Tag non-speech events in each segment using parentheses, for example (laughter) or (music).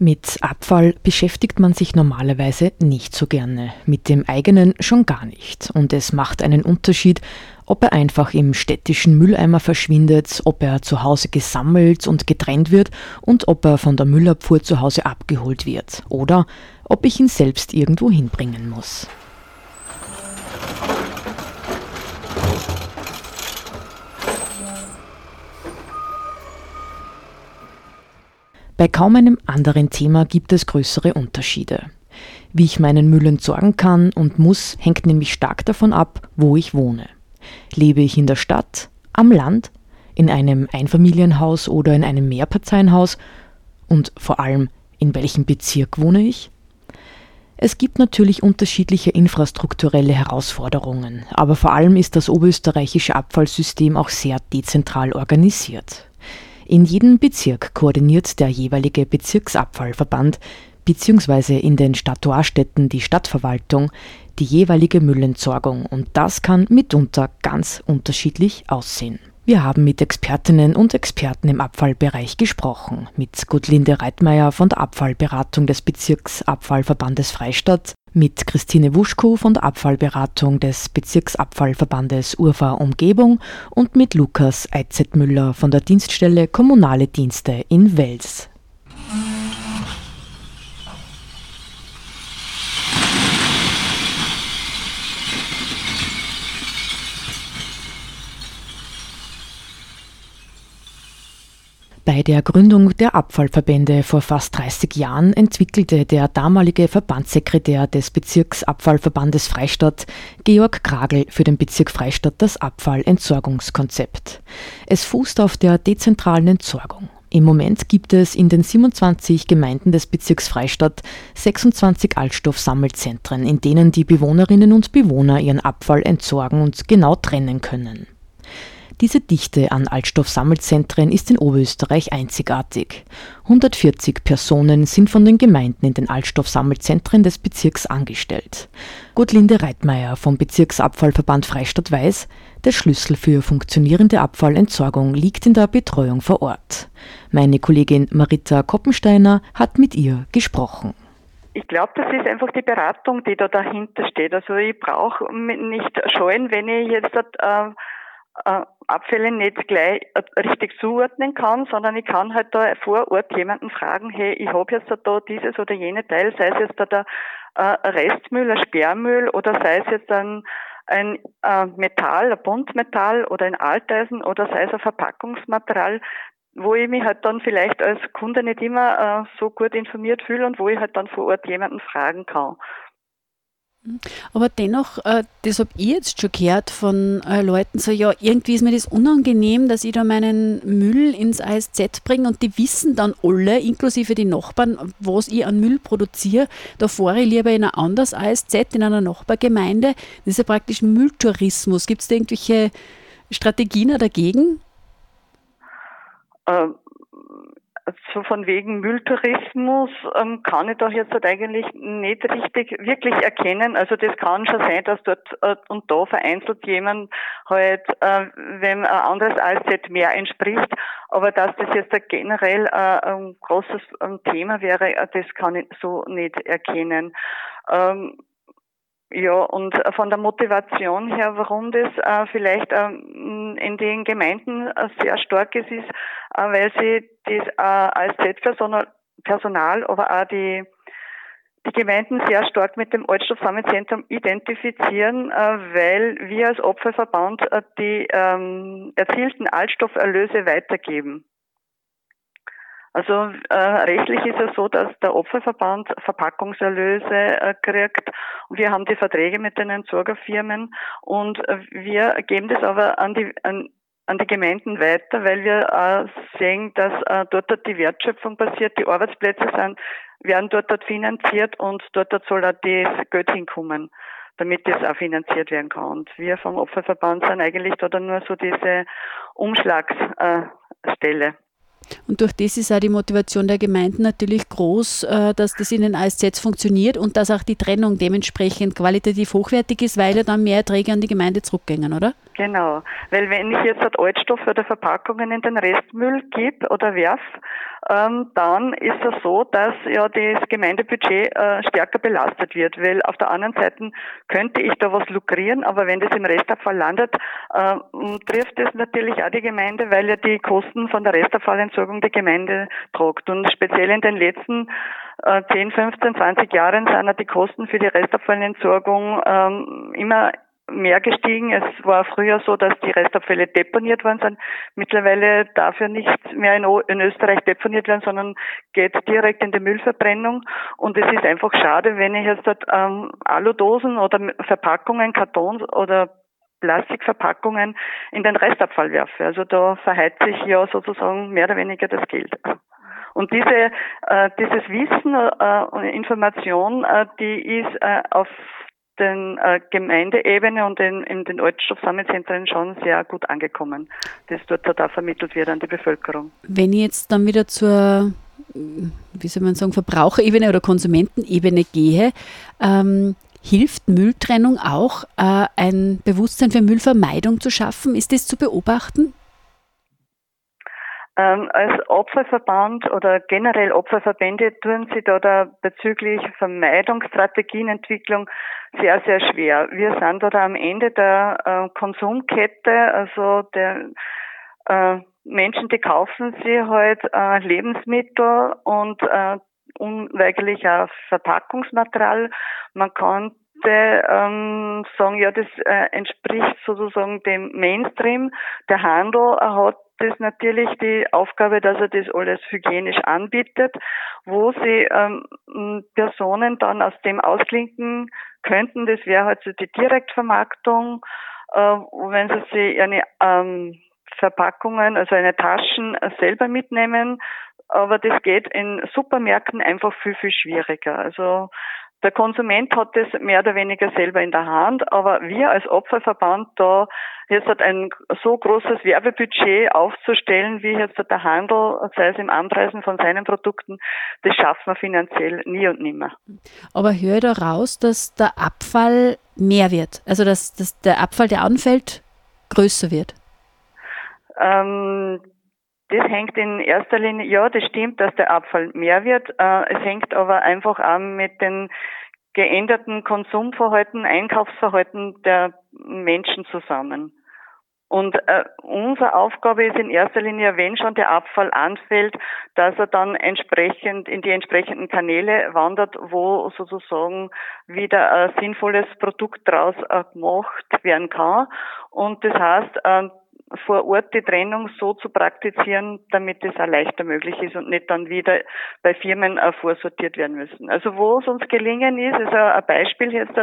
Mit Abfall beschäftigt man sich normalerweise nicht so gerne, mit dem eigenen schon gar nicht. Und es macht einen Unterschied, ob er einfach im städtischen Mülleimer verschwindet, ob er zu Hause gesammelt und getrennt wird und ob er von der Müllabfuhr zu Hause abgeholt wird oder ob ich ihn selbst irgendwo hinbringen muss. Bei kaum einem anderen Thema gibt es größere Unterschiede. Wie ich meinen Müll entsorgen kann und muss, hängt nämlich stark davon ab, wo ich wohne. Lebe ich in der Stadt, am Land, in einem Einfamilienhaus oder in einem Mehrparteienhaus und vor allem in welchem Bezirk wohne ich? Es gibt natürlich unterschiedliche infrastrukturelle Herausforderungen, aber vor allem ist das oberösterreichische Abfallsystem auch sehr dezentral organisiert. In jedem Bezirk koordiniert der jeweilige Bezirksabfallverband bzw. in den Statuarstädten die Stadtverwaltung die jeweilige Müllentsorgung und das kann mitunter ganz unterschiedlich aussehen. Wir haben mit Expertinnen und Experten im Abfallbereich gesprochen, mit Guttlinde Reitmeier von der Abfallberatung des Bezirksabfallverbandes Freistadt, mit Christine Wuschko von der Abfallberatung des Bezirksabfallverbandes Urfa Umgebung und mit Lukas Eizetmüller von der Dienststelle Kommunale Dienste in Wels. Bei der Gründung der Abfallverbände vor fast 30 Jahren entwickelte der damalige Verbandssekretär des Bezirksabfallverbandes Freistadt, Georg Kragel, für den Bezirk Freistadt das Abfallentsorgungskonzept. Es fußt auf der dezentralen Entsorgung. Im Moment gibt es in den 27 Gemeinden des Bezirks Freistadt 26 Altstoffsammelzentren, in denen die Bewohnerinnen und Bewohner ihren Abfall entsorgen und genau trennen können. Diese Dichte an Altstoffsammelzentren ist in Oberösterreich einzigartig. 140 Personen sind von den Gemeinden in den Altstoffsammelzentren des Bezirks angestellt. Guttlinde Reitmeier vom Bezirksabfallverband Freistadt weiß, der Schlüssel für funktionierende Abfallentsorgung liegt in der Betreuung vor Ort. Meine Kollegin Marita Koppensteiner hat mit ihr gesprochen. Ich glaube, das ist einfach die Beratung, die da dahinter steht. Also ich brauche nicht scheuen, wenn ich jetzt äh, äh, Abfälle nicht gleich richtig zuordnen kann, sondern ich kann halt da vor Ort jemanden fragen, hey, ich habe jetzt da dieses oder jene Teil, sei es jetzt da der äh, Restmüll, ein Sperrmüll oder sei es jetzt ein, ein äh, Metall, ein Buntmetall oder ein Alteisen oder sei es ein Verpackungsmaterial, wo ich mich halt dann vielleicht als Kunde nicht immer äh, so gut informiert fühle und wo ich halt dann vor Ort jemanden fragen kann. Aber dennoch, äh, das habe ich jetzt schon gehört von äh, Leuten, so ja, irgendwie ist mir das unangenehm, dass ich da meinen Müll ins ASZ bringe und die wissen dann alle, inklusive die Nachbarn, was ich an Müll produziere. Da fahre ich lieber in ein anderes ASZ, in einer Nachbargemeinde. Das ist ja praktisch Mülltourismus. Gibt es da irgendwelche Strategien dagegen? Ähm so von wegen Mülltourismus ähm, kann ich doch jetzt halt eigentlich nicht richtig wirklich erkennen. Also das kann schon sein, dass dort äh, und da vereinzelt jemand halt, äh, wenn ein anderes ASZ mehr entspricht, aber dass das jetzt generell äh, ein großes ähm, Thema wäre, äh, das kann ich so nicht erkennen. Ähm, ja, und von der Motivation her, warum das äh, vielleicht ähm, in den Gemeinden äh, sehr stark ist, ist, äh, weil sie das äh, als Personal, aber auch die, die Gemeinden sehr stark mit dem Altstoffsammelzentrum identifizieren, äh, weil wir als Opferverband äh, die ähm, erzielten Altstofferlöse weitergeben. Also äh, rechtlich ist es so, dass der Opferverband Verpackungserlöse äh, kriegt. Wir haben die Verträge mit den Entsorgerfirmen und äh, wir geben das aber an die an, an die Gemeinden weiter, weil wir äh, sehen, dass äh, dort die Wertschöpfung passiert, die Arbeitsplätze sind, werden dort, dort finanziert und dort, dort soll auch das Geld hinkommen, damit das auch finanziert werden kann. Und wir vom Opferverband sind eigentlich da dann nur so diese Umschlagsstelle. Und durch das ist auch die Motivation der Gemeinden natürlich groß, äh, dass das in den ASZs funktioniert und dass auch die Trennung dementsprechend qualitativ hochwertig ist, weil ja dann mehr Erträge an die Gemeinde zurückgehen, oder? Genau, weil wenn ich jetzt halt Altstoffe oder Verpackungen in den Restmüll gebe oder werf, ähm, dann ist es so, dass ja das Gemeindebudget äh, stärker belastet wird, weil auf der anderen Seite könnte ich da was lukrieren, aber wenn das im Restabfall landet, äh, trifft das natürlich auch die Gemeinde, weil ja die Kosten von der Restabfallentsorgung die Gemeinde tragt. Und speziell in den letzten äh, 10, 15, 20 Jahren sind ja die Kosten für die Restabfallentsorgung ähm, immer mehr gestiegen. Es war früher so, dass die Restabfälle deponiert worden sind. Mittlerweile darf ja nicht mehr in, in, Österreich deponiert werden, sondern geht direkt in die Müllverbrennung. Und es ist einfach schade, wenn ich jetzt dort ähm, Aludosen oder Verpackungen, Kartons oder Plastikverpackungen in den Restabfall werfe. Also da verheizt sich ja sozusagen mehr oder weniger das Geld. Und diese, äh, dieses Wissen äh, Information, äh, die ist äh, auf den äh, Gemeindeebene und in, in den Altstoffsammelzentren schon sehr gut angekommen, das dort da vermittelt wird an die Bevölkerung. Wenn ich jetzt dann wieder zur, wie soll man sagen, Verbraucherebene oder Konsumentenebene gehe, ähm, hilft Mülltrennung auch, äh, ein Bewusstsein für Müllvermeidung zu schaffen? Ist das zu beobachten? Ähm, als Opferverband oder generell Opferverbände tun sie da, da bezüglich Vermeidungsstrategienentwicklung sehr, sehr schwer. Wir sind da, am Ende der äh, Konsumkette, also der äh, Menschen, die kaufen sie halt äh, Lebensmittel und äh, unweigerlich auch Verpackungsmaterial. Man kann ähm, sagen, ja, das äh, entspricht sozusagen dem Mainstream. Der Handel hat das natürlich die Aufgabe, dass er das alles hygienisch anbietet, wo sie ähm, Personen dann aus dem ausklinken könnten. Das wäre halt so die Direktvermarktung, äh, wenn sie sich eine ähm, Verpackungen, also eine Taschen selber mitnehmen. Aber das geht in Supermärkten einfach viel, viel schwieriger. Also der Konsument hat das mehr oder weniger selber in der Hand, aber wir als Opferverband da jetzt hat ein so großes Werbebudget aufzustellen, wie jetzt der Handel, sei es im Anpreisen von seinen Produkten, das schaffen wir finanziell nie und nimmer. Aber höre da raus, dass der Abfall mehr wird, also dass, dass der Abfall, der anfällt, größer wird. Ähm, das hängt in erster Linie, ja, das stimmt, dass der Abfall mehr wird. Äh, es hängt aber einfach an mit den geänderten Konsumverhalten, Einkaufsverhalten der Menschen zusammen. Und äh, unsere Aufgabe ist in erster Linie, wenn schon der Abfall anfällt, dass er dann entsprechend in die entsprechenden Kanäle wandert, wo sozusagen wieder ein sinnvolles Produkt daraus äh, gemacht werden kann. Und das heißt, äh, vor Ort die Trennung so zu praktizieren, damit es auch leichter möglich ist und nicht dann wieder bei Firmen äh, vorsortiert werden müssen. Also wo es uns gelingen ist, ist ein Beispiel jetzt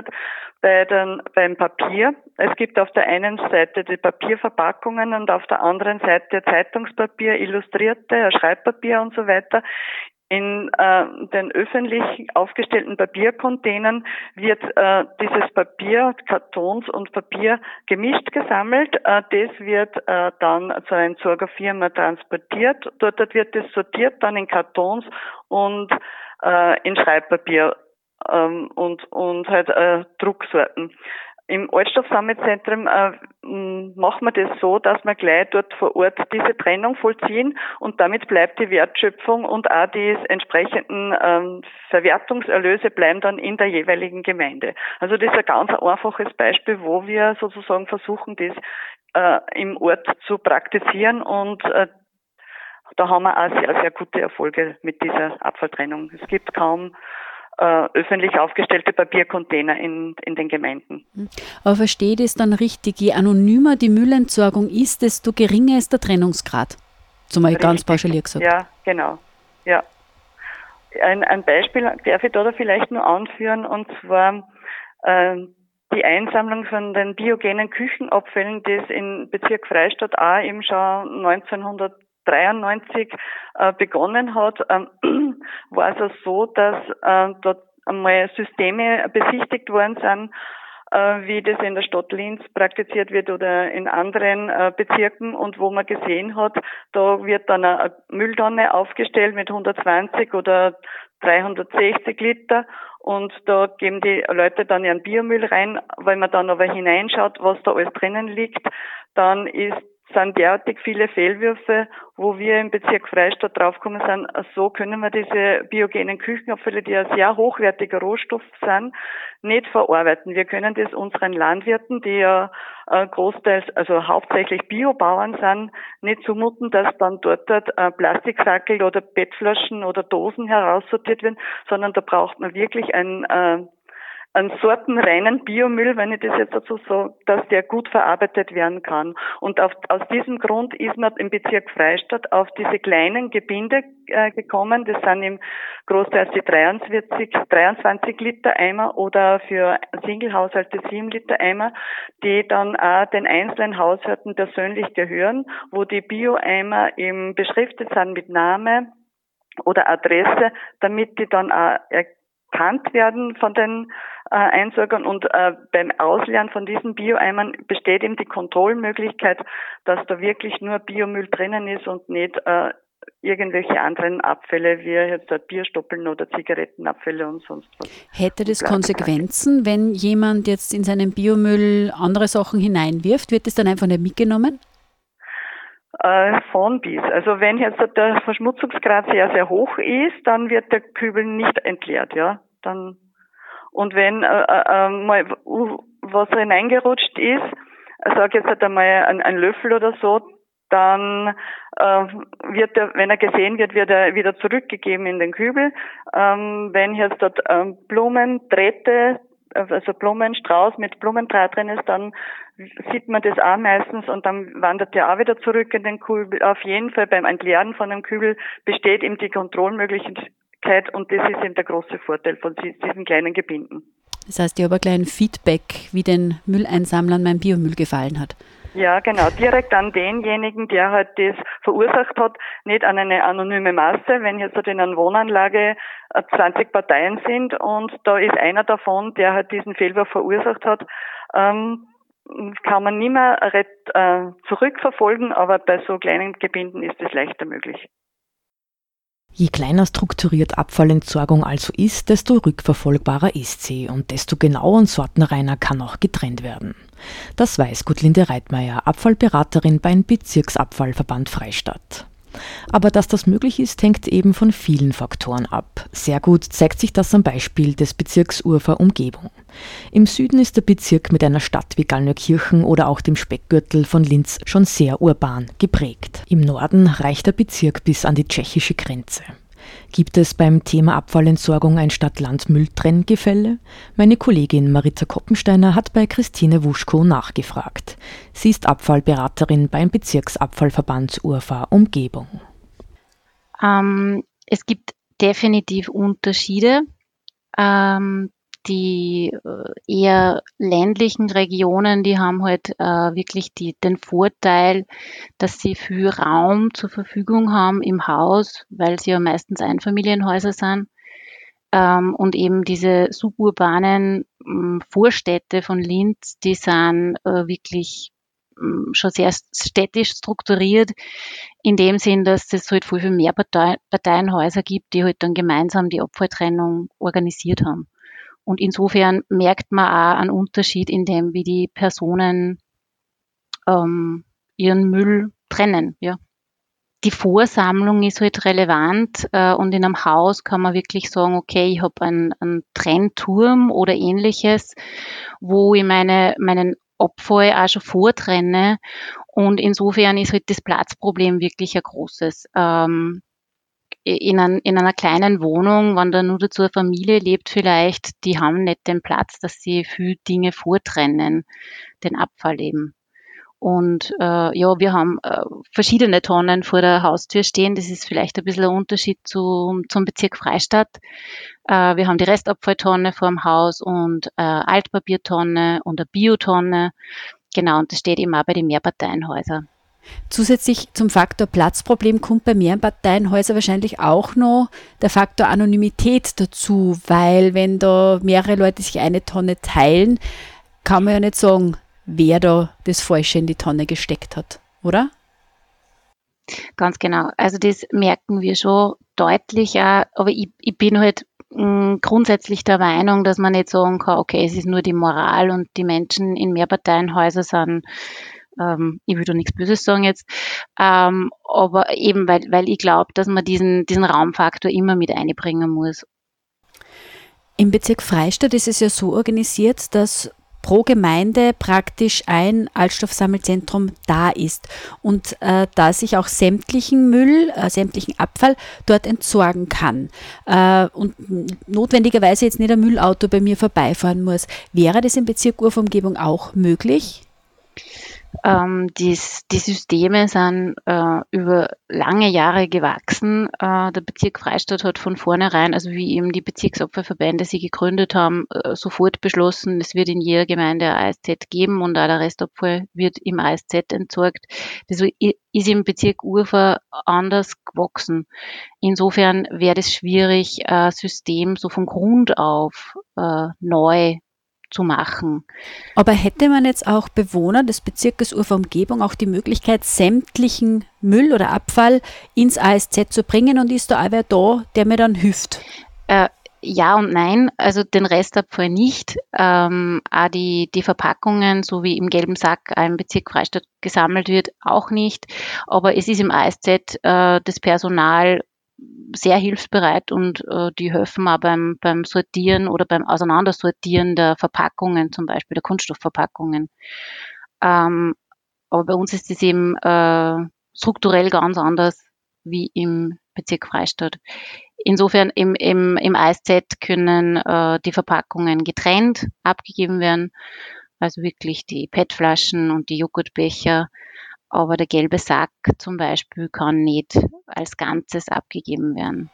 bei den, beim Papier. Es gibt auf der einen Seite die Papierverpackungen und auf der anderen Seite Zeitungspapier, Illustrierte, Schreibpapier und so weiter. In äh, den öffentlich aufgestellten Papiercontainern wird äh, dieses Papier, Kartons und Papier gemischt gesammelt. Äh, das wird äh, dann zu einer Entsorgerfirma transportiert. Dort wird es sortiert, dann in Kartons und äh, in Schreibpapier ähm, und, und halt äh, Drucksorten. Im Altstoffsammelzentrum äh, machen wir das so, dass wir gleich dort vor Ort diese Trennung vollziehen und damit bleibt die Wertschöpfung und auch die entsprechenden ähm, Verwertungserlöse bleiben dann in der jeweiligen Gemeinde. Also das ist ein ganz einfaches Beispiel, wo wir sozusagen versuchen, das äh, im Ort zu praktizieren und äh, da haben wir auch sehr, sehr gute Erfolge mit dieser Abfalltrennung. Es gibt kaum äh, öffentlich aufgestellte Papiercontainer in, in den Gemeinden. Aber verstehe das dann richtig, je anonymer die Müllentsorgung ist, desto geringer ist der Trennungsgrad. Zumal richtig. ganz pauschaliert gesagt. Ja, genau. Ja. Ein, ein Beispiel darf ich da vielleicht nur anführen, und zwar äh, die Einsammlung von den biogenen Küchenabfällen, das in Bezirk Freistadt auch eben schon 1900 93 äh, begonnen hat, ähm, war es so, dass äh, dort einmal Systeme besichtigt worden sind, äh, wie das in der Stadt Linz praktiziert wird oder in anderen äh, Bezirken und wo man gesehen hat, da wird dann eine Mülltonne aufgestellt mit 120 oder 360 Liter und da geben die Leute dann ihren Biomüll rein. Wenn man dann aber hineinschaut, was da alles drinnen liegt, dann ist sind derartig viele Fehlwürfe, wo wir im Bezirk Freistadt draufgekommen sind, so können wir diese biogenen Küchenabfälle, die ja sehr hochwertiger Rohstoff sind, nicht verarbeiten. Wir können das unseren Landwirten, die ja äh, großteils, also hauptsächlich Biobauern sind, nicht zumuten, dass dann dort äh, Plastiksackel oder Bettflaschen oder Dosen heraussortiert werden, sondern da braucht man wirklich ein äh, einen sortenreinen Biomüll, wenn ich das jetzt dazu sage, dass der gut verarbeitet werden kann. Und auf, aus diesem Grund ist man im Bezirk Freistadt auf diese kleinen Gebinde äh, gekommen. Das sind im Großteil die 23, 23 Liter Eimer oder für Singlehaushalte 7 Liter Eimer, die dann auch den einzelnen Haushalten persönlich gehören, wo die Bio-Eimer eben beschriftet sind mit Name oder Adresse, damit die dann auch erkannt werden von den äh, Einsorgern und äh, beim Ausleeren von diesen Bio-Eimern besteht eben die Kontrollmöglichkeit, dass da wirklich nur Biomüll drinnen ist und nicht äh, irgendwelche anderen Abfälle wie jetzt Bierstoppeln oder Zigarettenabfälle und sonst was. Hätte das Konsequenzen, wenn jemand jetzt in seinen Biomüll andere Sachen hineinwirft? Wird das dann einfach nicht mitgenommen? Äh, von bis. Also wenn jetzt der Verschmutzungsgrad sehr, sehr hoch ist, dann wird der Kübel nicht entleert, ja. Dann und wenn äh, äh, äh mal was hineingerutscht ist, sag jetzt halt einmal ein, ein Löffel oder so, dann äh, wird er, wenn er gesehen wird, wird er wieder zurückgegeben in den Kübel. Ähm, wenn jetzt dort ähm, Blumen, Drähte, also Blumenstrauß mit Blumendraht drin ist, dann sieht man das auch meistens und dann wandert der auch wieder zurück in den Kübel. Auf jeden Fall beim Entleeren von einem Kübel besteht eben die Kontrollmöglichkeit und das ist eben der große Vorteil von diesen kleinen Gebinden. Das heißt, ich habe ein kleines Feedback, wie den Mülleinsammlern mein Biomüll gefallen hat. Ja, genau. Direkt an denjenigen, der halt das verursacht hat, nicht an eine anonyme Masse. Wenn jetzt halt in einer Wohnanlage 20 äh, Parteien sind und da ist einer davon, der halt diesen Fehlwurf verursacht hat, ähm, kann man nicht mehr äh, zurückverfolgen, aber bei so kleinen Gebinden ist es leichter möglich. Je kleiner strukturiert Abfallentsorgung also ist, desto rückverfolgbarer ist sie und desto genauer und sortenreiner kann auch getrennt werden. Das weiß Gutlinde Reitmeier, Abfallberaterin beim Bezirksabfallverband Freistadt. Aber dass das möglich ist, hängt eben von vielen Faktoren ab. Sehr gut zeigt sich das am Beispiel des Bezirks Urfer Umgebung. Im Süden ist der Bezirk mit einer Stadt wie Gallneukirchen oder auch dem Speckgürtel von Linz schon sehr urban geprägt. Im Norden reicht der Bezirk bis an die tschechische Grenze. Gibt es beim Thema Abfallentsorgung ein Stadt-Land-Müll-Trenngefälle? Meine Kollegin Marita Koppensteiner hat bei Christine Wuschko nachgefragt. Sie ist Abfallberaterin beim Bezirksabfallverband Urfa Umgebung. Ähm, es gibt definitiv Unterschiede. Ähm, die äh, eher ländlichen Regionen, die haben halt äh, wirklich die, den Vorteil, dass sie viel Raum zur Verfügung haben im Haus, weil sie ja meistens Einfamilienhäuser sind. Ähm, und eben diese suburbanen ähm, Vorstädte von Linz, die sind äh, wirklich ähm, schon sehr städtisch strukturiert, in dem Sinn, dass es halt viel, viel mehr Parteienhäuser gibt, die halt dann gemeinsam die Abfalltrennung organisiert haben. Und insofern merkt man auch einen Unterschied in dem, wie die Personen ähm, ihren Müll trennen. Ja. Die Vorsammlung ist halt relevant äh, und in einem Haus kann man wirklich sagen, okay, ich habe einen, einen Trennturm oder ähnliches, wo ich meine, meinen Abfall auch schon vortrenne. Und insofern ist halt das Platzproblem wirklich ein großes. Ähm, in, ein, in einer kleinen Wohnung, wenn da nur dazu eine Familie lebt vielleicht, die haben nicht den Platz, dass sie viel Dinge vortrennen, den Abfall eben. Und äh, ja, wir haben äh, verschiedene Tonnen vor der Haustür stehen. Das ist vielleicht ein bisschen ein Unterschied zu, zum Bezirk Freistadt. Äh, wir haben die Restabfalltonne vor dem Haus und äh, Altpapiertonne und eine Biotonne. Genau, und das steht auch bei den Mehrparteienhäusern. Zusätzlich zum Faktor Platzproblem kommt bei Mehrparteienhäusern wahrscheinlich auch noch der Faktor Anonymität dazu, weil wenn da mehrere Leute sich eine Tonne teilen, kann man ja nicht sagen, wer da das Falsche in die Tonne gesteckt hat, oder? Ganz genau. Also das merken wir schon deutlicher, aber ich, ich bin halt mm, grundsätzlich der Meinung, dass man nicht sagen kann, okay, es ist nur die Moral und die Menschen in Mehrparteienhäusern sind ähm, ich will da nichts Böses sagen jetzt, ähm, aber eben, weil, weil ich glaube, dass man diesen, diesen Raumfaktor immer mit einbringen muss. Im Bezirk Freistadt ist es ja so organisiert, dass pro Gemeinde praktisch ein Altstoffsammelzentrum da ist und äh, dass ich auch sämtlichen Müll, äh, sämtlichen Abfall dort entsorgen kann äh, und notwendigerweise jetzt nicht ein Müllauto bei mir vorbeifahren muss. Wäre das im Bezirk Urverumgebung auch möglich? Ähm, dies, die Systeme sind äh, über lange Jahre gewachsen. Äh, der Bezirk Freistadt hat von vornherein, also wie eben die Bezirksopferverbände sie gegründet haben, äh, sofort beschlossen, es wird in jeder Gemeinde ein ASZ geben und auch der Restabfall wird im ASZ entsorgt. Das ist im Bezirk Urfa anders gewachsen. Insofern wäre es schwierig, ein System so von Grund auf äh, neu zu machen. Aber hätte man jetzt auch Bewohner des Bezirkes Ufer Umgebung auch die Möglichkeit, sämtlichen Müll oder Abfall ins ASZ zu bringen und ist da auch wer da, der mir dann hilft? Äh, ja und nein, also den Restabfall nicht. Ähm, auch die, die Verpackungen, so wie im gelben Sack im Bezirk Freistadt gesammelt wird, auch nicht. Aber es ist im ASZ äh, das Personal sehr hilfsbereit und äh, die helfen auch beim, beim Sortieren oder beim Auseinandersortieren der Verpackungen, zum Beispiel der Kunststoffverpackungen. Ähm, aber bei uns ist es eben äh, strukturell ganz anders wie im Bezirk Freistadt. Insofern im, im, im ASZ können äh, die Verpackungen getrennt abgegeben werden. Also wirklich die PET-Flaschen und die Joghurtbecher aber der gelbe Sack zum Beispiel kann nicht als Ganzes abgegeben werden.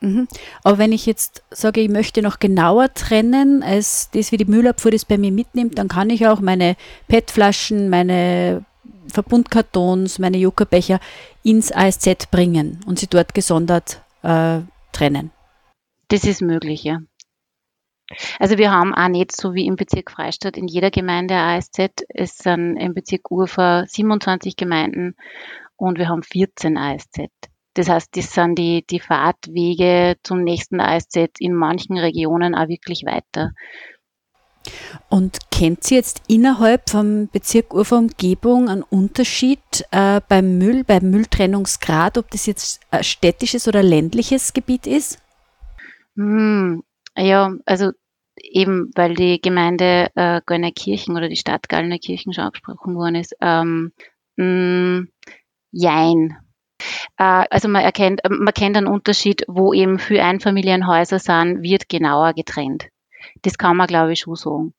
Mhm. Aber wenn ich jetzt sage, ich möchte noch genauer trennen, als das, wie die Müllabfuhr das bei mir mitnimmt, dann kann ich auch meine PET-Flaschen, meine Verbundkartons, meine Jokerbecher ins ASZ bringen und sie dort gesondert äh, trennen. Das ist möglich, ja. Also wir haben auch nicht so wie im Bezirk Freistadt in jeder Gemeinde ASZ. Es sind im Bezirk Urfa 27 Gemeinden und wir haben 14 ASZ. Das heißt, das sind die, die Fahrtwege zum nächsten ASZ in manchen Regionen auch wirklich weiter. Und kennt Sie jetzt innerhalb vom Bezirk Urfa Umgebung einen Unterschied äh, beim Müll, beim Mülltrennungsgrad, ob das jetzt ein städtisches oder ländliches Gebiet ist? Hm, ja, also eben weil die Gemeinde äh, Gallnerkirchen oder die Stadt Gallnerkirchen schon angesprochen worden ist. Ähm, mh, mm, jein. Äh, also man erkennt, man kennt einen Unterschied, wo eben für Einfamilienhäuser sind, wird genauer getrennt. Das kann man, glaube ich, schon sagen.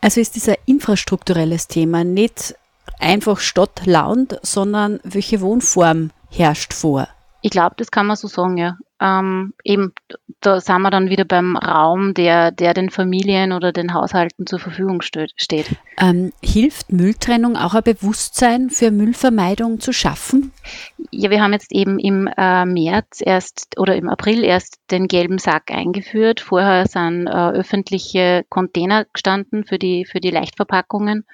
Also ist dieser infrastrukturelles Thema nicht einfach Stadt-Land, sondern welche Wohnform herrscht vor? Ich glaube, das kann man so sagen, ja. Ähm, eben, da sind wir dann wieder beim Raum, der, der den Familien oder den Haushalten zur Verfügung steht. Ähm, hilft Mülltrennung auch ein Bewusstsein für Müllvermeidung zu schaffen? Ja, wir haben jetzt eben im äh, März erst oder im April erst den gelben Sack eingeführt. Vorher sind äh, öffentliche Container gestanden für die, für die Leichtverpackungen.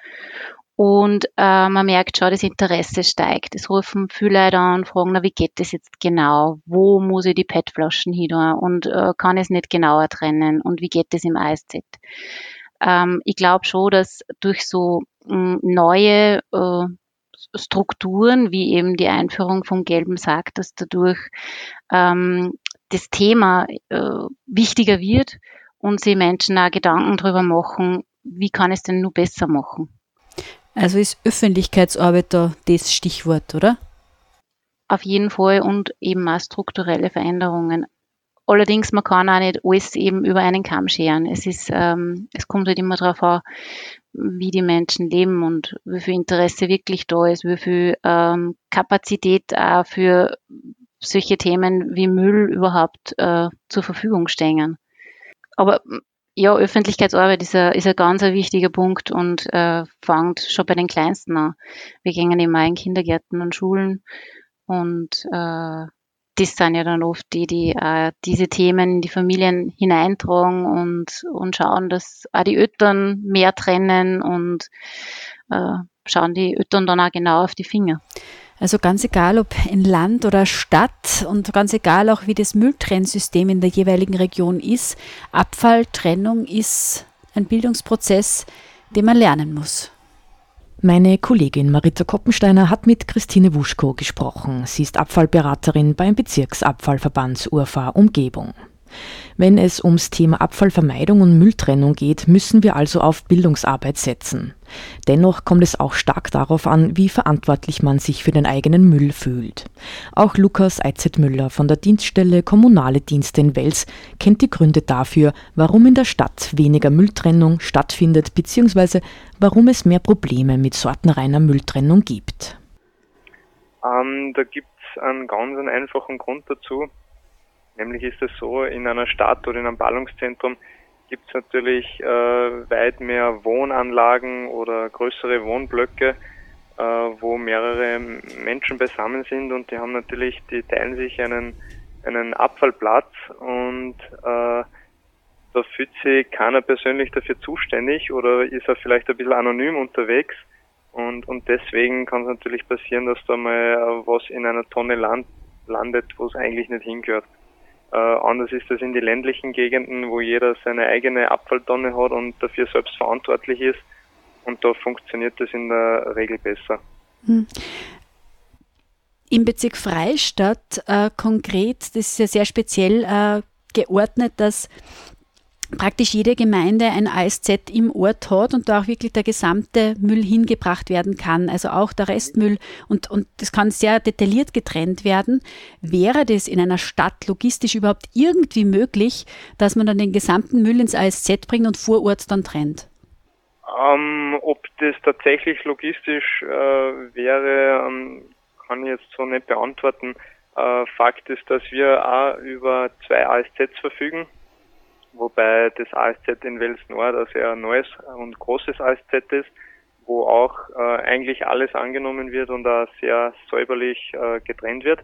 Und äh, man merkt schon, das Interesse steigt. Es rufen viele Leute an fragen, na, wie geht das jetzt genau? Wo muss ich die PET-Flaschen hin und äh, kann es nicht genauer trennen? Und wie geht das im ASZ? Ähm, ich glaube schon, dass durch so mh, hm, neue äh, Strukturen, wie eben die Einführung vom gelben Sack, dass dadurch ähm, das Thema äh, wichtiger wird und sie Menschen auch Gedanken darüber machen, wie kann es denn nur besser machen. Also ist Öffentlichkeitsarbeit da das Stichwort, oder? Auf jeden Fall und eben auch strukturelle Veränderungen. Allerdings, man kann auch nicht alles eben über einen Kamm scheren. Es ist, ähm, es kommt halt immer darauf an, wie die Menschen leben und wie viel Interesse wirklich da ist, wie viel ähm, Kapazität auch für solche Themen wie Müll überhaupt äh, zur Verfügung stehen. Aber ja, Öffentlichkeitsarbeit ist ein, ist ein ganz ein wichtiger Punkt und äh, fängt schon bei den Kleinsten an. Wir gehen immer in Kindergärten und Schulen und äh, das sind ja dann oft die, die äh, diese Themen in die Familien hineintragen und, und schauen, dass auch die Eltern mehr trennen und äh, schauen die Eltern dann auch genau auf die Finger. Also ganz egal, ob in Land oder Stadt und ganz egal auch, wie das Mülltrennsystem in der jeweiligen Region ist, Abfalltrennung ist ein Bildungsprozess, den man lernen muss. Meine Kollegin Marita Koppensteiner hat mit Christine Wuschko gesprochen. Sie ist Abfallberaterin beim Bezirksabfallverband Urfa Umgebung. Wenn es ums Thema Abfallvermeidung und Mülltrennung geht, müssen wir also auf Bildungsarbeit setzen. Dennoch kommt es auch stark darauf an, wie verantwortlich man sich für den eigenen Müll fühlt. Auch Lukas Eizetmüller von der Dienststelle Kommunale Dienste in Wels kennt die Gründe dafür, warum in der Stadt weniger Mülltrennung stattfindet bzw. warum es mehr Probleme mit sortenreiner Mülltrennung gibt. Ähm, da gibt es einen ganz einfachen Grund dazu. Nämlich ist es so, in einer Stadt oder in einem Ballungszentrum gibt es natürlich äh, weit mehr Wohnanlagen oder größere Wohnblöcke, äh, wo mehrere Menschen beisammen sind und die haben natürlich, die teilen sich einen, einen Abfallplatz und äh, da fühlt sich keiner persönlich dafür zuständig oder ist er vielleicht ein bisschen anonym unterwegs. Und, und deswegen kann es natürlich passieren, dass da mal was in einer Tonne land, landet, wo es eigentlich nicht hingehört. Äh, anders ist das in die ländlichen Gegenden, wo jeder seine eigene Abfalltonne hat und dafür selbst verantwortlich ist. Und da funktioniert das in der Regel besser. Hm. Im Bezirk Freistadt äh, konkret, das ist ja sehr speziell äh, geordnet, dass praktisch jede Gemeinde ein ASZ im Ort hat und da auch wirklich der gesamte Müll hingebracht werden kann, also auch der Restmüll und, und das kann sehr detailliert getrennt werden. Wäre das in einer Stadt logistisch überhaupt irgendwie möglich, dass man dann den gesamten Müll ins ASZ bringt und vor Ort dann trennt? Ähm, ob das tatsächlich logistisch äh, wäre, ähm, kann ich jetzt so nicht beantworten. Äh, Fakt ist, dass wir auch über zwei ASZs verfügen wobei das ASZ in Wels Nord ein sehr neues und großes ASZ ist, wo auch äh, eigentlich alles angenommen wird und auch sehr säuberlich äh, getrennt wird.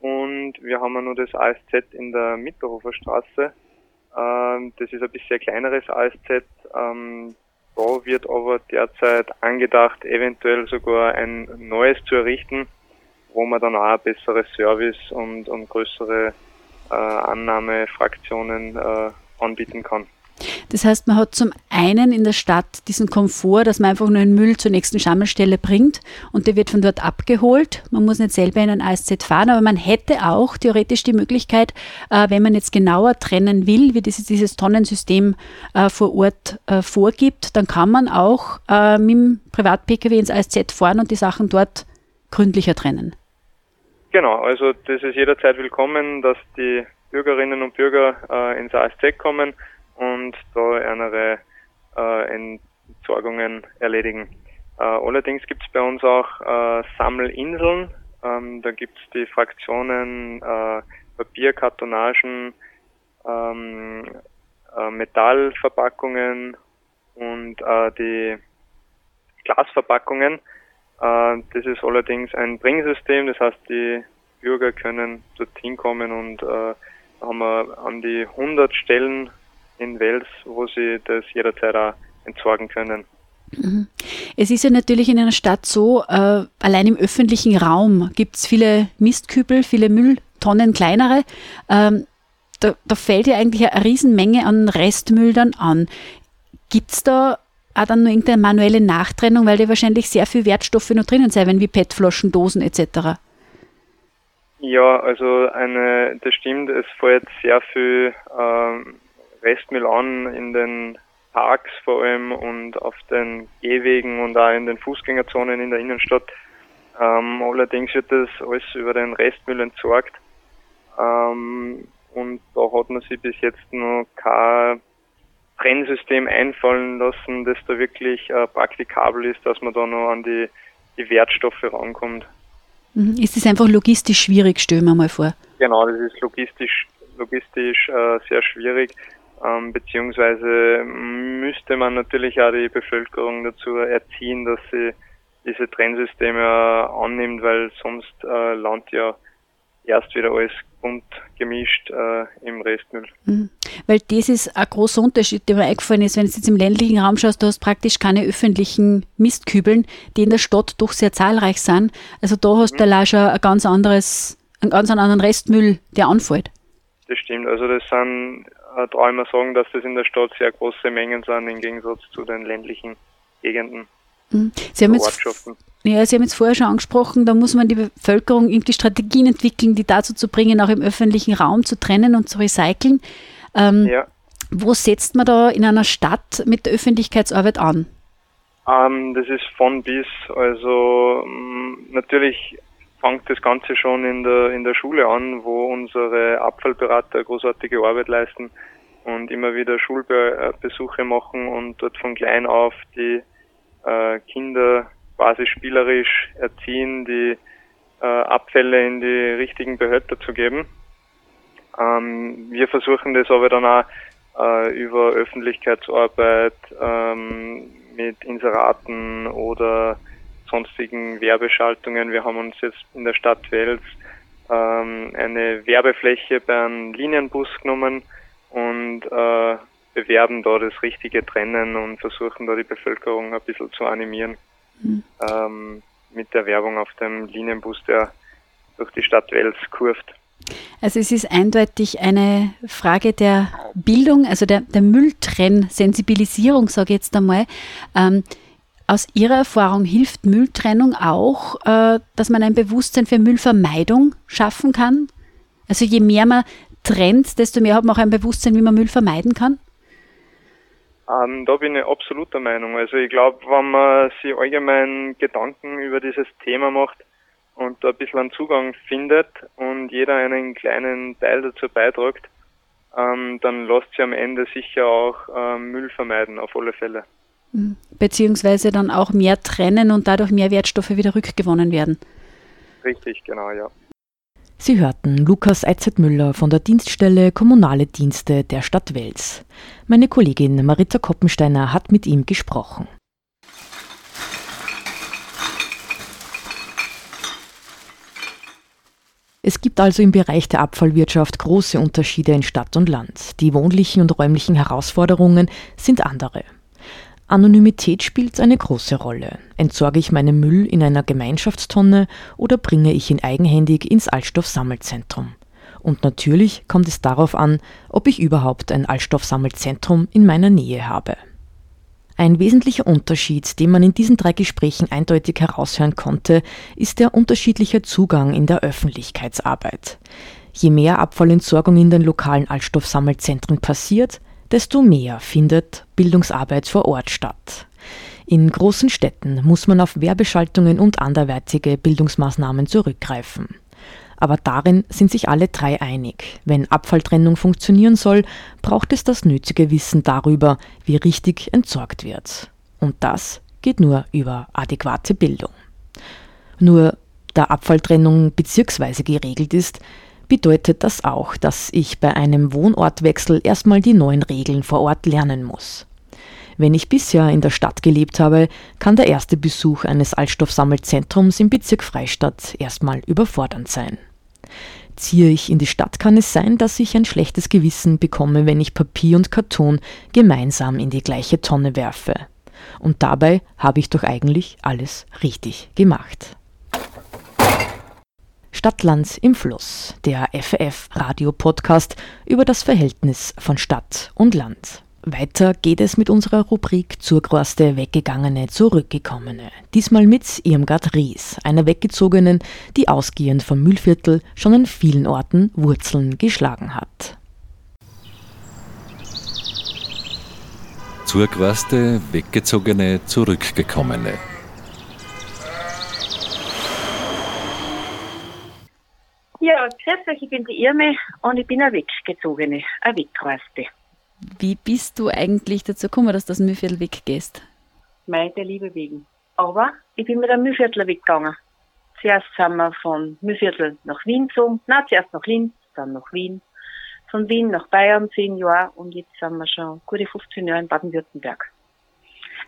Und wir haben ja nur das ASZ in der Mitterhofer Straße. Ähm, das ist ein bisschen kleineres ASZ. Ähm, da wird aber derzeit angedacht, eventuell sogar ein neues zu errichten, wo man dann auch ein besseres Service und, und größere äh, Annahmefraktionen äh, anbieten kann. Das heißt, man hat zum einen in der Stadt diesen Komfort, dass man einfach nur den Müll zur nächsten Sammelstelle bringt und der wird von dort abgeholt. Man muss nicht selber in ein ASZ fahren, aber man hätte auch theoretisch die Möglichkeit, äh, wenn man jetzt genauer trennen will, wie dieses, dieses Tonnensystem äh, vor Ort äh, vorgibt, dann kann man auch mit dem Privat-Pkw ins ASZ fahren und die Sachen dort gründlicher trennen. Genau, also das ist jederzeit willkommen, dass die Bürgerinnen und Bürger äh, ins ASZ kommen und da ihre äh, Entsorgungen erledigen. Äh, allerdings gibt es bei uns auch äh, Sammelinseln. Ähm, da gibt es die Fraktionen äh, Papier, Kartonagen, ähm, äh, Metallverpackungen und äh, die Glasverpackungen. Äh, das ist allerdings ein Bringsystem, das heißt, die Bürger können dorthin kommen und äh, haben wir an die 100 Stellen in Wels, wo sie das jederzeit auch entsorgen können. Mhm. Es ist ja natürlich in einer Stadt so, äh, allein im öffentlichen Raum gibt es viele Mistkübel, viele Mülltonnen, kleinere. Ähm, da, da, fällt ja eigentlich eine Riesenmenge an Restmüll dann an. Gibt es da auch dann nur irgendeine manuelle Nachtrennung, weil da wahrscheinlich sehr viel Wertstoffe noch drinnen sein, wie PET-Flaschen, Dosen etc.? Ja, also eine, das stimmt, es fällt sehr viel ähm, Restmüll an in den Parks vor allem und auf den Gehwegen und auch in den Fußgängerzonen in der Innenstadt. Ähm, allerdings wird das alles über den Restmüll entsorgt. Ähm, und da hat man sich bis jetzt noch kein Trennsystem einfallen lassen, das da wirklich äh, praktikabel ist, dass man da noch an die, die Wertstoffe rankommt. Mhm. Ist das einfach logistisch schwierig, stellen wir mal vor? Genau, das ist logistisch, logistisch äh, sehr schwierig. ähm, beziehungsweise müsste man natürlich auch die Bevölkerung dazu erziehen, dass sie diese Trennsysteme annimmt, weil sonst äh, landet ja erst wieder alles bunt gemischt äh, im Restmüll. Mhm. Weil das ist ein großer Unterschied, der mir eingefallen ist, wenn du jetzt im ländlichen Raum schaust, du hast praktisch keine öffentlichen Mistkübeln, die in der Stadt doch sehr zahlreich sind. Also da hast mhm. du schon ein ganz anderes, einen ganz anderen Restmüll, der anfällt. Das stimmt, also das sind, äh, da immer sagen, dass das in der Stadt sehr große Mengen sind, im Gegensatz zu den ländlichen Gegenden. Mhm. Sie haben, jetzt, ja, Sie haben jetzt vorher schon angesprochen, da muss man die Bevölkerung irgendwie Strategien entwickeln, die dazu zu bringen, auch im öffentlichen Raum zu trennen und zu recyceln. Ähm, ja. Wo setzt man da in einer Stadt mit der Öffentlichkeitsarbeit an? Ähm, das ist von bis. Also mm, natürlich fängt das Ganze schon in der, in der Schule an, wo unsere Abfallberater großartige Arbeit leisten und immer wieder Schulbesuche machen und dort von klein auf die äh, Kinder quasi spielerisch erziehen, die äh, Abfälle in die richtigen Behälter zu geben. Ähm, wir versuchen das aber dann auch äh, über Öffentlichkeitsarbeit ähm, mit Inseraten oder sonstigen Werbeschaltungen. Wir haben uns jetzt in der Stadt Wels ähm, eine Werbefläche bei einem Linienbus genommen und äh, bewerben da das richtige Trennen und versuchen da die Bevölkerung ein bisschen zu animieren mhm. ähm, mit der Werbung auf dem Linienbus, der durch die Stadt Wels kurft. Also es ist eindeutig eine Frage der Bildung, also der, der Mülltrenn-Sensibilisierung, sage ich jetzt einmal. Ähm, aus Ihrer Erfahrung hilft Mülltrennung auch, äh, dass man ein Bewusstsein für Müllvermeidung schaffen kann? Also je mehr man trennt, desto mehr hat man auch ein Bewusstsein, wie man Müll vermeiden kann? Ähm, da bin ich absolut der Meinung. Also ich glaube, wenn man sich allgemein Gedanken über dieses Thema macht und da ein bisschen einen Zugang findet und jeder einen kleinen Teil dazu beiträgt, ähm, dann lässt sich am Ende sicher auch ähm, Müll vermeiden, auf alle Fälle. Mhm. Beziehungsweise dann auch mehr trennen und dadurch mehr Wertstoffe wieder rückgewonnen werden. Richtig, genau, ja. Sie hörten Lukas Eizetmüller von der Dienststelle Kommunale Dienste der Stadt Wels. Meine Kollegin Marita Koppensteiner hat mit ihm gesprochen. Es gibt also im Bereich der Abfallwirtschaft große Unterschiede in Stadt und Land. Die wohnlichen und räumlichen Herausforderungen sind andere. Anonymität spielt eine große Rolle. Entsorge ich meinen Müll in einer Gemeinschaftstonne oder bringe ich ihn eigenhändig ins Altstoffsammelzentrum? Und natürlich kommt es darauf an, ob ich überhaupt ein Altstoffsammelzentrum in meiner Nähe habe. Ein wesentlicher Unterschied, den man in diesen drei Gesprächen eindeutig heraushören konnte, ist der unterschiedliche Zugang in der Öffentlichkeitsarbeit. Je mehr Abfallentsorgung in den lokalen Altstoffsammelzentren passiert, desto mehr findet Bildungsarbeit vor Ort statt. In großen Städten muss man auf Werbeschaltungen und anderweitige Bildungsmaßnahmen zurückgreifen. Aber darin sind sich alle drei einig. Wenn Abfalltrennung funktionieren soll, braucht es das nötige Wissen darüber, wie richtig entsorgt wird. Und das geht nur über adäquate Bildung. Nur da Abfalltrennung bezirksweise geregelt ist, bedeutet das auch, dass ich bei einem Wohnortwechsel erstmal die neuen Regeln vor Ort lernen muss. Wenn ich bisher in der Stadt gelebt habe, kann der erste Besuch eines Altstoffsammelzentrums im Bezirk Freistadt erstmal überfordernd sein. Ziehe ich in die Stadt, kann es sein, dass ich ein schlechtes Gewissen bekomme, wenn ich Papier und Karton gemeinsam in die gleiche Tonne werfe. Und dabei habe ich doch eigentlich alles richtig gemacht. Stadtland im Fluss, der FF Radio Podcast über das Verhältnis von Stadt und Land. Weiter geht es mit unserer Rubrik Zurgroste Weggegangene, Zurückgekommene. Diesmal mit Irmgard Ries, einer Weggezogenen, die ausgehend vom Mühlviertel schon an vielen Orten Wurzeln geschlagen hat. Zurgroste Weggezogene, Zurückgekommene. Ja, grüß euch, ich bin die Irme und ich bin eine Weggezogene, eine Wegreiste. Wie bist du eigentlich dazu gekommen, dass dem Mühlviertel weggehst? Meine Liebe wegen. Aber ich bin mit einem Mühlviertler weggegangen. Zuerst sind wir von Mühlviertel nach Wien gezogen. Nein, zuerst nach Linz, dann nach Wien. von Wien nach Bayern zehn Jahre und jetzt sind wir schon gute 15 Jahre in Baden-Württemberg.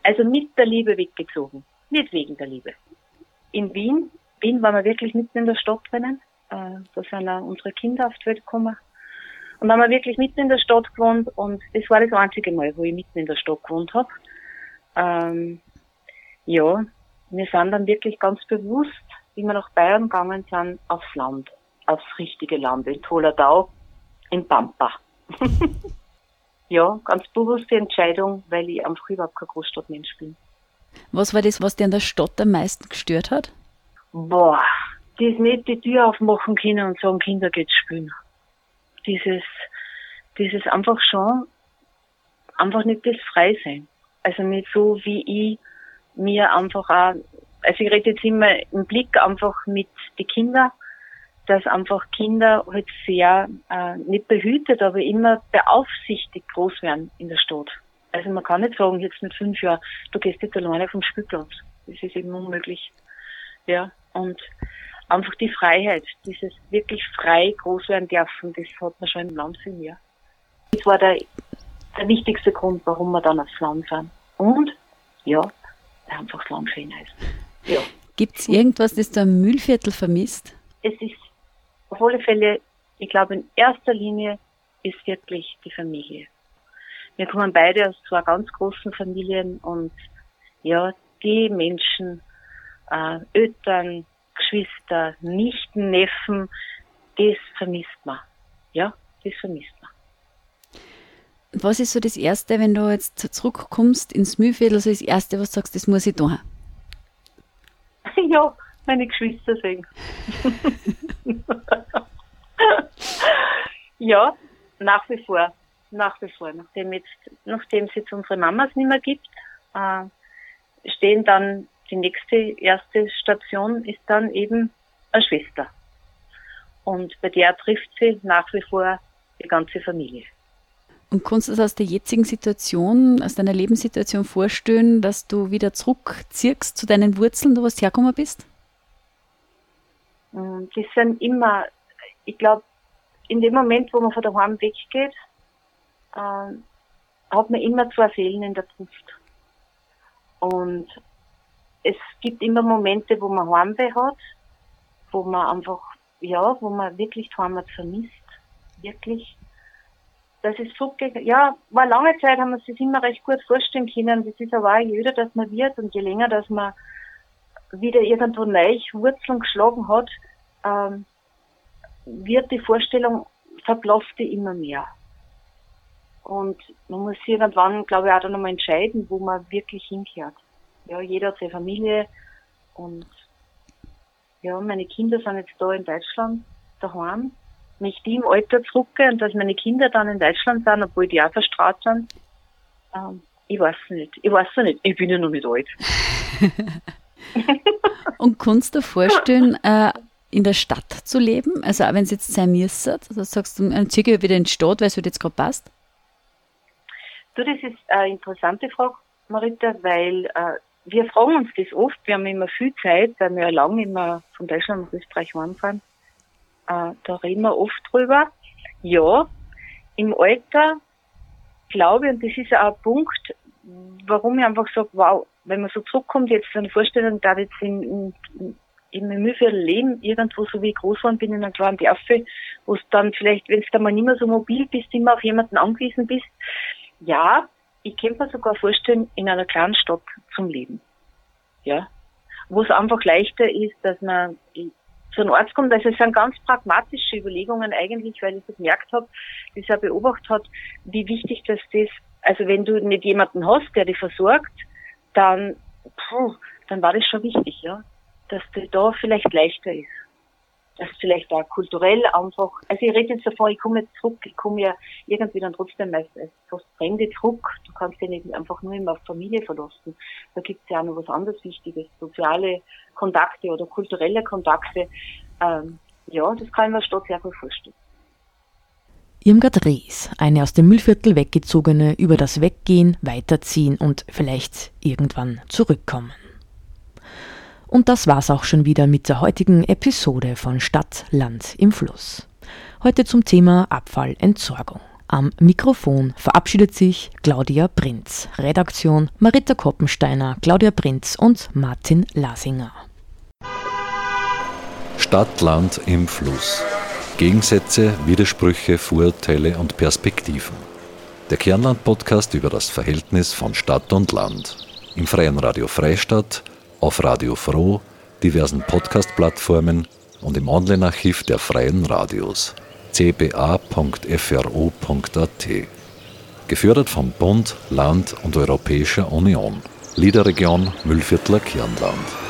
Also mit der Liebe weggezogen, nicht wegen der Liebe. In Wien, Wien waren wir wirklich mitten in der Stadt drinnen. Äh, da sind auch unsere Kinder auf die Welt gekommen. Und dann haben wir wirklich mitten in der Stadt gewohnt und das war das einzige Mal, wo ich mitten in der Stadt gewohnt habe. Ähm, ja, wir sind dann wirklich ganz bewusst, wie wir nach Bayern gegangen sind, aufs Land, aufs richtige Land, in Toladau, in Pampa. (laughs) ja, ganz bewusste Entscheidung, weil ich einfach überhaupt kein Großstadtmensch bin. Was war das, was dir in der Stadt am meisten gestört hat? Boah, das nicht die Tür aufmachen können und sagen, Kinder geht spielen. Dieses, dieses einfach schon, einfach nicht das Freisein. Also nicht so, wie ich mir einfach auch, also ich rede jetzt immer im Blick einfach mit den Kindern, dass einfach Kinder halt sehr, äh, nicht behütet, aber immer beaufsichtigt groß werden in der Stadt. Also man kann nicht sagen, jetzt mit fünf Jahren, du gehst jetzt alleine vom Spielplatz. Das ist eben unmöglich. Ja, und einfach die Freiheit, dieses wirklich frei groß werden dürfen, das hat man schon im Land viel mehr. Das war der, der wichtigste Grund, warum wir dann aufs Land sind. Und, ja, einfach das Land schön ist. Ja. Gibt es irgendwas, das du am Mühlviertel vermisst? Es ist auf alle Fälle, ich glaube, in erster Linie ist wirklich die Familie. Wir kommen beide aus zwei ganz großen Familien und ja, die Menschen, äh, Eltern, Geschwister, Nichten, Neffen, das vermisst man. Ja, das vermisst man. Was ist so das Erste, wenn du jetzt zurückkommst ins Mühlviertel, so das Erste, was du sagst, das muss ich tun? (laughs) Ja, meine Geschwister sehen. (laughs) ja, nach wie vor. Nach wie vor. Nachdem, jetzt, nachdem es jetzt unsere Mamas nicht mehr gibt, äh, stehen dann die nächste erste Station ist dann eben eine Schwester. Und bei der trifft sie nach wie vor die ganze Familie. Und kannst du das aus der jetzigen Situation, aus deiner Lebenssituation vorstellen, dass du wieder zurückziehst zu deinen Wurzeln, wo du hergekommen bist? Mm, die sind immer, ich glaube, in dem Moment, wo man von daheim weggeht, äh, hat man immer zwei Seelen in der Brust. Und es gibt immer Momente, wo man Heimweh hat, wo man einfach, ja, wo man wirklich Heimat vermisst. Wirklich. Das ist so, ja, war lange Zeit, haben wir sich immer recht gut vorstellen können. Das ist aber auch, je öder das man wird und je länger, dass man wieder irgendwo neu Wurzeln geschlagen hat, ähm, wird die Vorstellung, verblasst die immer mehr. Und man muss irgendwann, glaube ich, auch dann nochmal entscheiden, wo man wirklich hinkehrt ja, jeder hat seine Familie und ja, meine Kinder sind jetzt da in Deutschland daheim. Wenn ich die im Alter zurückgehe und dass meine Kinder dann in Deutschland sind, obwohl die auch verstrahlt sind, ähm, ich weiß nicht. Ich weiß nicht. Ich bin ja noch nicht alt. (laughs) und kannst du dir vorstellen, äh, in der Stadt zu leben? Also auch wenn es jetzt sein müsste, also sagst du, dann ziehe ich wieder in die Stadt, weil es jetzt gerade passt? Du, das ist eine interessante Frage, Marita, weil äh, wir fragen uns das oft, wir haben immer viel Zeit, weil wir ja lange immer von Deutschland nach Österreich heimfahren. Äh, da reden wir oft drüber. Ja, im Alter glaube ich, und das ist auch ein Punkt, warum ich einfach sage, wow, wenn man so zurückkommt, jetzt so eine Vorstellung, da jetzt in, in, in meinem Mühlviertel leben, irgendwo so wie ich groß geworden bin in einer kleinen Dörfe, wo es dann vielleicht, wenn es da mal nicht mehr so mobil bist, immer auf jemanden angewiesen bist. Ja, ich könnte mir sogar vorstellen, in einer kleinen Stadt zum Leben. Ja. Wo es einfach leichter ist, dass man zu einem Arzt kommt. Also es sind ganz pragmatische Überlegungen eigentlich, weil ich so gemerkt habe, das auch beobachtet hat, wie wichtig das ist. Also wenn du nicht jemanden hast, der dich versorgt, dann, puh, dann war das schon wichtig, ja. Dass das da vielleicht leichter ist das vielleicht auch kulturell einfach, also ich rede jetzt davon, ich komme jetzt zurück, ich komme ja irgendwie dann trotzdem als, als fast Fremde zurück. Du kannst ja nicht einfach nur immer auf Familie verlassen. Da gibt es ja auch noch was anderes Wichtiges, soziale Kontakte oder kulturelle Kontakte. Ähm, ja, das kann ich mir Stadt sehr gut vorstellen. Irmgard Rees, eine aus dem Müllviertel weggezogene, über das Weggehen, Weiterziehen und vielleicht irgendwann zurückkommen. Und das war's auch schon wieder mit der heutigen Episode von Stadt, Land im Fluss. Heute zum Thema Abfallentsorgung. Am Mikrofon verabschiedet sich Claudia Prinz. Redaktion Marita Koppensteiner, Claudia Prinz und Martin Lasinger. Stadt, Land im Fluss. Gegensätze, Widersprüche, Vorurteile und Perspektiven. Der Kernland-Podcast über das Verhältnis von Stadt und Land. Im Freien Radio Freistadt, auf Radio Froh, diversen Podcast-Plattformen und im Online-Archiv der Freien Radios cba.fro.at. Gefördert von Bund, Land und Europäischer Union. Liederregion Müllviertler Kirnland.